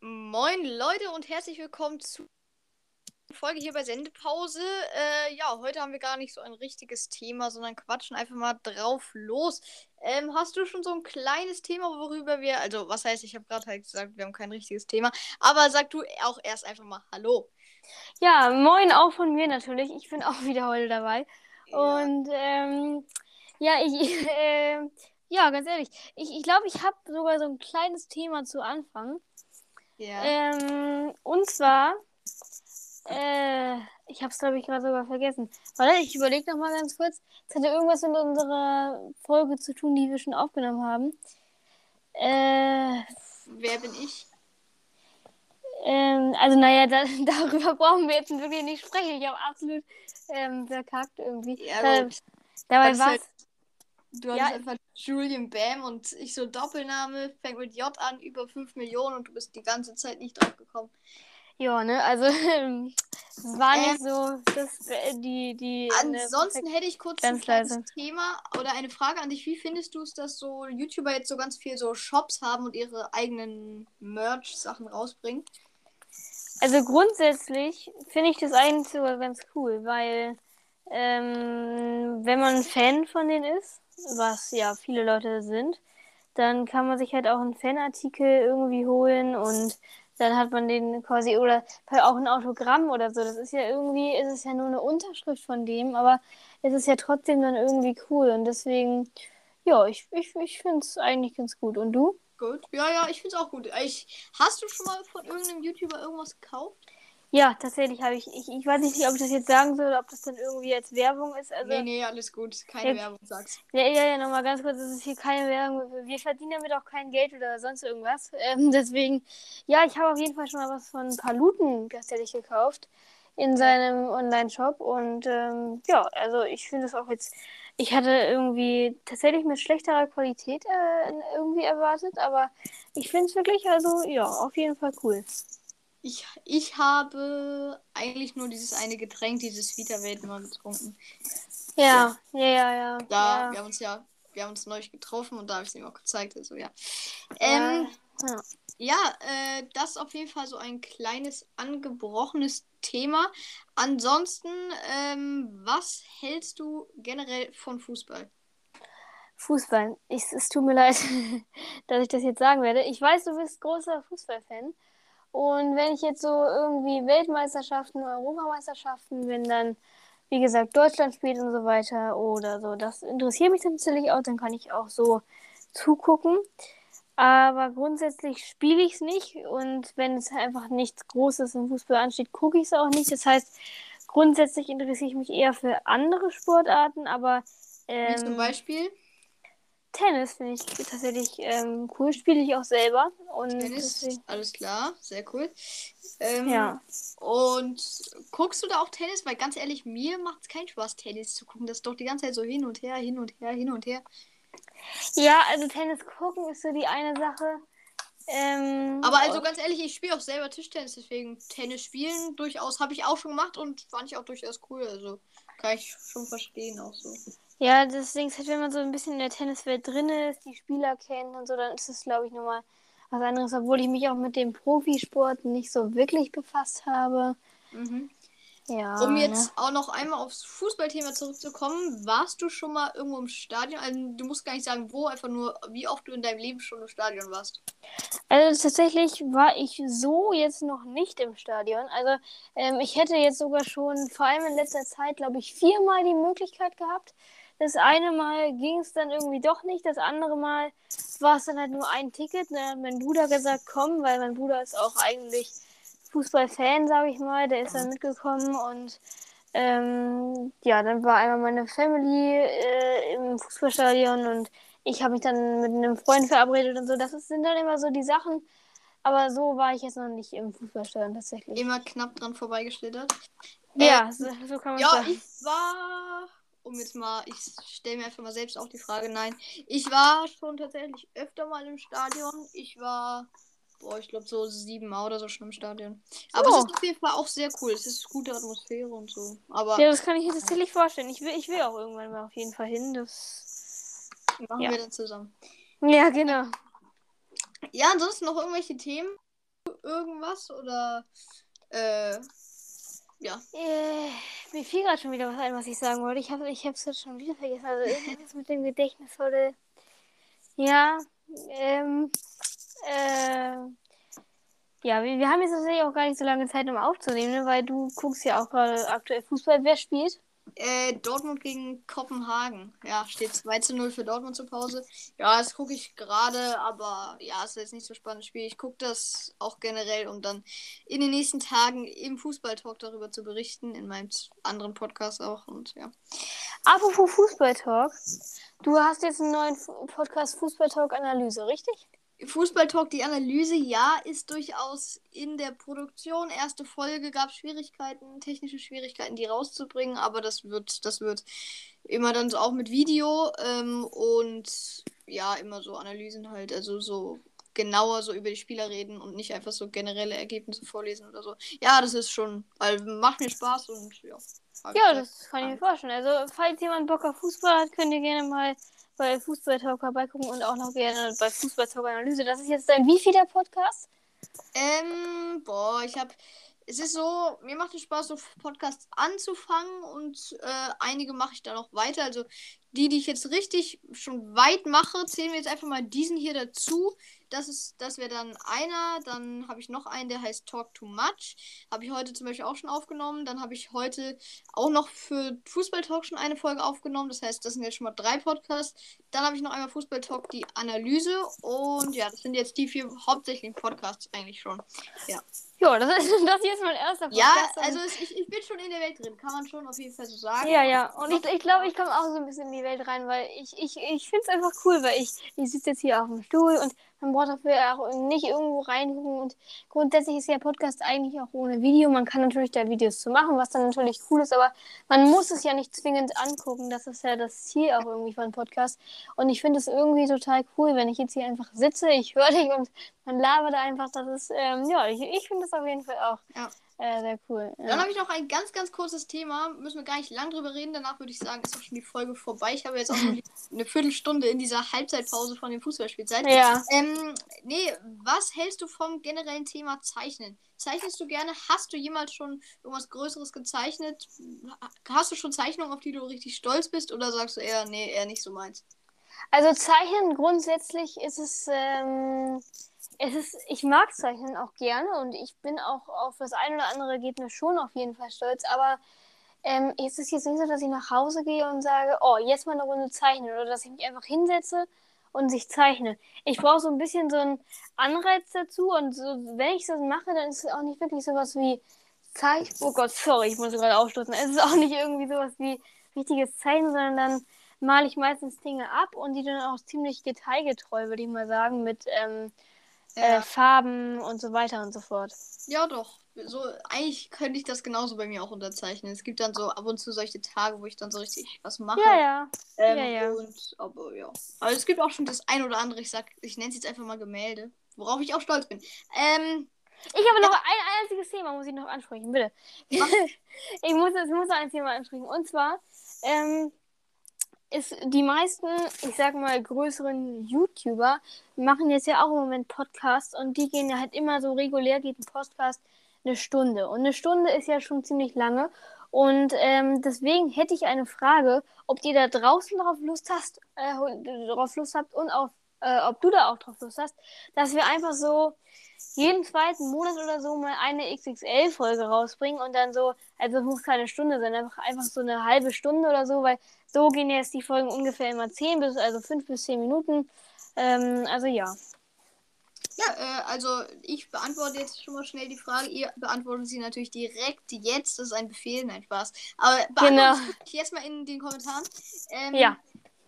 Moin Leute und herzlich willkommen zu Folge hier bei Sendepause. Äh, ja, heute haben wir gar nicht so ein richtiges Thema, sondern quatschen einfach mal drauf los. Ähm, hast du schon so ein kleines Thema, worüber wir, also was heißt, ich habe gerade halt gesagt, wir haben kein richtiges Thema, aber sag du auch erst einfach mal Hallo. Ja, moin auch von mir natürlich. Ich bin auch wieder heute dabei. Ja. Und ähm, ja, ich, äh, ja, ganz ehrlich, ich ich, glaube, ich habe sogar so ein kleines Thema zu Anfang. Ja. Ähm, und zwar äh, ich habe es, glaube ich, gerade sogar vergessen. Warte, ich überlege noch mal ganz kurz. Es hatte irgendwas mit unserer Folge zu tun, die wir schon aufgenommen haben. Äh, Wer bin ich? Ähm, also, naja, da, darüber brauchen wir jetzt wirklich nicht sprechen. Ich habe absolut ähm, verkackt irgendwie. Ja, da, dabei war halt, Du hast ja, einfach Julian Bam und ich so Doppelname, fängt mit J an, über 5 Millionen und du bist die ganze Zeit nicht drauf gekommen. Ja, ne, also es war ähm, nicht so, dass äh, die, die. Ne, ansonsten hätte ich kurz ein kleines Thema oder eine Frage an dich. Wie findest du es, dass so YouTuber jetzt so ganz viel so Shops haben und ihre eigenen Merch-Sachen rausbringen? Also grundsätzlich finde ich das eigentlich sogar ganz cool, weil ähm, wenn man ein Fan von denen ist, was ja viele Leute sind, dann kann man sich halt auch einen Fanartikel irgendwie holen und dann hat man den quasi oder auch ein Autogramm oder so. Das ist ja irgendwie, ist es ja nur eine Unterschrift von dem, aber es ist ja trotzdem dann irgendwie cool und deswegen, ja, ich, ich, ich finde es eigentlich ganz gut. Und du? Gut. Ja, ja, ich finde es auch gut. Ich, hast du schon mal von irgendeinem YouTuber irgendwas gekauft? Ja, tatsächlich habe ich, ich. Ich weiß nicht, ob ich das jetzt sagen soll, ob das dann irgendwie als Werbung ist. Also, nee, nee, alles gut. Keine ja, Werbung, sagst Ja, ja, ja, nochmal ganz kurz. Es ist hier keine Werbung. Wir verdienen damit auch kein Geld oder sonst irgendwas. Ähm, deswegen, ja, ich habe auf jeden Fall schon mal was von Paluten tatsächlich gekauft in seinem Online-Shop. Und ähm, ja, also ich finde es auch jetzt. Ich hatte irgendwie tatsächlich mit schlechterer Qualität äh, irgendwie erwartet, aber ich finde es wirklich, also ja, auf jeden Fall cool. Ich, ich habe eigentlich nur dieses eine Getränk, dieses Vita-Welt mal getrunken. Ja, ja, ja, ja. Da, ja. wir haben uns ja, wir haben uns neulich getroffen und da habe ich es ihm auch gezeigt. Also ja. Ähm, ja, ja äh, das ist auf jeden Fall so ein kleines angebrochenes Thema. Ansonsten, ähm, was hältst du generell von Fußball? Fußball. Ich, es tut mir leid, dass ich das jetzt sagen werde. Ich weiß, du bist großer Fußballfan. Und wenn ich jetzt so irgendwie Weltmeisterschaften, Europameisterschaften, wenn dann, wie gesagt, Deutschland spielt und so weiter oder so, das interessiert mich dann natürlich auch, dann kann ich auch so zugucken. Aber grundsätzlich spiele ich es nicht und wenn es einfach nichts Großes im Fußball ansteht, gucke ich es auch nicht. Das heißt, grundsätzlich interessiere ich mich eher für andere Sportarten, aber. Ähm, wie zum ähm, Beispiel? Tennis finde ich tatsächlich ähm, cool. Spiele ich auch selber. Und Tennis, deswegen... alles klar, sehr cool. Ähm, ja. Und guckst du da auch Tennis? Weil ganz ehrlich, mir macht es keinen Spaß, Tennis zu gucken. Das ist doch die ganze Zeit so hin und her, hin und her, hin und her. Ja, also Tennis gucken ist so die eine Sache. Ähm, Aber also ganz ehrlich, ich spiele auch selber Tischtennis, deswegen Tennis spielen durchaus habe ich auch schon gemacht und fand ich auch durchaus cool. Also kann ich schon verstehen auch so. Ja, das Ding ist halt, wenn man so ein bisschen in der Tenniswelt drin ist, die Spieler kennt und so, dann ist es, glaube ich, nochmal was anderes, obwohl ich mich auch mit dem Profisport nicht so wirklich befasst habe. Mhm. Ja, um jetzt ne? auch noch einmal aufs Fußballthema zurückzukommen, warst du schon mal irgendwo im Stadion? Also du musst gar nicht sagen, wo, einfach nur, wie oft du in deinem Leben schon im Stadion warst. Also tatsächlich war ich so jetzt noch nicht im Stadion. Also ähm, ich hätte jetzt sogar schon, vor allem in letzter Zeit, glaube ich, viermal die Möglichkeit gehabt, das eine Mal ging es dann irgendwie doch nicht. Das andere Mal war es dann halt nur ein Ticket. Dann hat mein Bruder gesagt, komm, weil mein Bruder ist auch eigentlich Fußballfan, sage ich mal. Der ist dann mitgekommen und ähm, ja, dann war einmal meine Family äh, im Fußballstadion und ich habe mich dann mit einem Freund verabredet und so. Das sind dann immer so die Sachen. Aber so war ich jetzt noch nicht im Fußballstadion tatsächlich. Immer knapp dran vorbeigeschlittert. Ja, äh, so, so, kann man ja, sagen. Ja, ich war um jetzt mal, ich stelle mir einfach mal selbst auch die Frage, nein, ich war schon tatsächlich öfter mal im Stadion. Ich war, boah, ich glaube so sieben Mal oder so schon im Stadion. Aber oh. es ist auf jeden Fall auch sehr cool. Es ist gute Atmosphäre und so. Aber ja, das kann ich mir tatsächlich vorstellen. Ich will, ich will auch irgendwann mal auf jeden Fall hin. Das machen ja. wir dann zusammen. Ja, genau. Ja, ansonsten noch irgendwelche Themen? Irgendwas? Oder äh, ja. Äh, mir fiel gerade schon wieder was ein, was ich sagen wollte. Ich habe ich es jetzt schon wieder vergessen. Also irgendwas mit dem Gedächtnis wurde. Ja, ähm, äh, ja, wir, wir haben jetzt tatsächlich auch gar nicht so lange Zeit, um aufzunehmen, ne? weil du guckst ja auch gerade aktuell Fußball. Wer spielt? Äh, Dortmund gegen Kopenhagen. Ja, steht 2 zu 0 für Dortmund zur Pause. Ja, das gucke ich gerade, aber ja, ist jetzt nicht so spannendes Spiel. Ich gucke das auch generell, um dann in den nächsten Tagen im Fußballtalk darüber zu berichten, in meinem anderen Podcast auch und ja. Apropos Fußballtalk, du hast jetzt einen neuen Podcast Fußballtalk Analyse, richtig? Fußball Talk, die Analyse, ja, ist durchaus in der Produktion. Erste Folge gab Schwierigkeiten, technische Schwierigkeiten, die rauszubringen, aber das wird, das wird immer dann so auch mit Video ähm, und ja, immer so Analysen halt, also so genauer so über die Spieler reden und nicht einfach so generelle Ergebnisse vorlesen oder so. Ja, das ist schon, weil macht mir Spaß und ja. Ja, das kann ich mir vorstellen. Also, falls jemand Bock auf Fußball hat, könnt ihr gerne mal bei Fußball Talk vorbeigucken und auch noch gerne bei Fußball Talk Analyse. Das ist jetzt dein wievielter Podcast? Ähm, boah, ich habe es ist so, mir macht es Spaß, so Podcasts anzufangen und äh, einige mache ich dann auch weiter. Also die, die ich jetzt richtig schon weit mache, zählen wir jetzt einfach mal diesen hier dazu. Das ist, das wäre dann einer. Dann habe ich noch einen, der heißt Talk Too Much. Habe ich heute zum Beispiel auch schon aufgenommen. Dann habe ich heute auch noch für Fußball Talk schon eine Folge aufgenommen. Das heißt, das sind jetzt schon mal drei Podcasts. Dann habe ich noch einmal Fußball Talk, die Analyse. Und ja, das sind jetzt die vier hauptsächlichen Podcasts eigentlich schon. Ja. Ja, das ist, das hier ist mein erster Podcast. Ja, also ich, ich bin schon in der Welt drin, kann man schon auf jeden Fall so sagen. Ja, ja. Und ich, ich glaube, ich komme auch so ein bisschen in die Welt rein, weil ich, ich, ich finde es einfach cool, weil ich, ich sitze jetzt hier auf dem Stuhl und man braucht dafür auch nicht irgendwo reingucken. Und grundsätzlich ist ja Podcast eigentlich auch ohne Video. Man kann natürlich da Videos zu machen, was dann natürlich cool ist, aber man muss es ja nicht zwingend angucken. Das ist ja das Ziel auch irgendwie von Podcast. Und ich finde es irgendwie total cool, wenn ich jetzt hier einfach sitze, ich höre dich und man labert einfach. Das ist, ähm, ja, ich, ich finde das auf jeden Fall auch. Ja. Äh, sehr cool. Ja. Dann habe ich noch ein ganz, ganz kurzes Thema. Müssen wir gar nicht lang drüber reden. Danach würde ich sagen, ist auch schon die Folge vorbei. Ich habe jetzt auch noch eine Viertelstunde in dieser Halbzeitpause von dem Fußballspielzeit. Ja. Ähm, nee, was hältst du vom generellen Thema Zeichnen? Zeichnest du gerne? Hast du jemals schon irgendwas Größeres gezeichnet? Hast du schon Zeichnungen, auf die du richtig stolz bist? Oder sagst du eher, nee, eher nicht so meins? Also Zeichnen grundsätzlich ist es. Ähm es ist, ich mag Zeichnen auch gerne und ich bin auch auf das ein oder andere Ergebnis schon auf jeden Fall stolz, aber ähm, es ist jetzt nicht so, dass ich nach Hause gehe und sage, oh, jetzt mal eine Runde zeichnen oder dass ich mich einfach hinsetze und sich zeichne. Ich brauche so ein bisschen so einen Anreiz dazu und so, wenn ich das mache, dann ist es auch nicht wirklich sowas wie Zeichnen. Oh Gott, sorry, ich muss gerade aufstoßen. Es ist auch nicht irgendwie sowas wie richtiges Zeichnen, sondern dann male ich meistens Dinge ab und die dann auch ziemlich detailgetreu, würde ich mal sagen, mit ähm, ja. äh, Farben und so weiter und so fort. Ja, doch. So, eigentlich könnte ich das genauso bei mir auch unterzeichnen. Es gibt dann so ab und zu solche Tage, wo ich dann so richtig was mache. Ja, ja. Ähm, ja, ja. Und, aber ja. Aber es gibt auch schon das ein oder andere, ich sag, ich nenne es jetzt einfach mal Gemälde, worauf ich auch stolz bin. Ähm, ich habe noch ein einziges Thema, muss ich noch ansprechen, bitte. ich muss, ich muss noch ein Thema ansprechen. Und zwar, ähm, ist die meisten, ich sag mal, größeren YouTuber machen jetzt ja auch im Moment Podcasts und die gehen ja halt immer so regulär, geht ein Podcast eine Stunde. Und eine Stunde ist ja schon ziemlich lange. Und ähm, deswegen hätte ich eine Frage, ob ihr da draußen drauf Lust hast, äh, drauf Lust habt und auf, äh, ob du da auch drauf Lust hast, dass wir einfach so jeden zweiten Monat oder so mal eine XXL-Folge rausbringen und dann so, also es muss keine Stunde sein, einfach, einfach so eine halbe Stunde oder so, weil so gehen jetzt die Folgen ungefähr immer 10 bis, also 5 bis 10 Minuten. Ähm, also ja. Ja, äh, also ich beantworte jetzt schon mal schnell die Frage. Ihr beantwortet sie natürlich direkt jetzt. Das ist ein Befehl, nein, Spaß. Aber beantwortet genau. jetzt mal in den Kommentaren. Ähm, ja.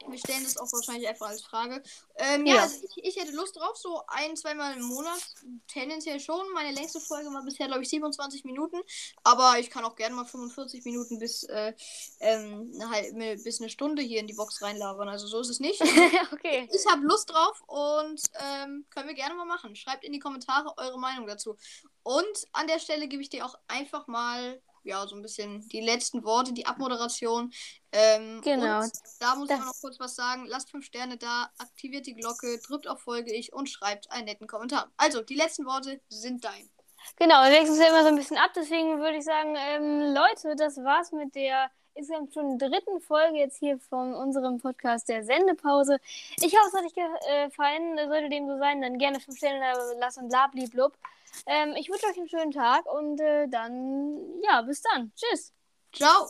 Wir stellen das auch wahrscheinlich einfach als Frage. Ähm, ja, ja. Also ich, ich, hätte Lust drauf, so ein, zweimal im Monat. Tendenziell schon. Meine längste Folge war bisher, glaube ich, 27 Minuten. Aber ich kann auch gerne mal 45 Minuten bis, äh, ähm, halt, bis eine Stunde hier in die Box reinlabern. Also so ist es nicht. okay. Ich habe Lust drauf und ähm, können wir gerne mal machen. Schreibt in die Kommentare eure Meinung dazu. Und an der Stelle gebe ich dir auch einfach mal ja, so ein bisschen die letzten Worte, die Abmoderation. Ähm, Genau. Und da muss ich Das- auch noch kurz was sagen. Lasst fünf Sterne da, aktiviert die Glocke, drückt auf Folge ich und schreibt einen netten Kommentar. Also, die letzten Worte sind dein. Genau, wir wechseln uns ja immer so ein bisschen ab, deswegen würde ich sagen, ähm, Leute, das war's mit der insgesamt schon dritten Folge jetzt hier von unserem Podcast der Sendepause. Ich hoffe, es hat euch gefallen. Sollte dem so sein, dann gerne 5 Sterne lassen und blub. Ähm, ich wünsche euch einen schönen Tag und äh, dann, ja, bis dann. Tschüss. Ciao!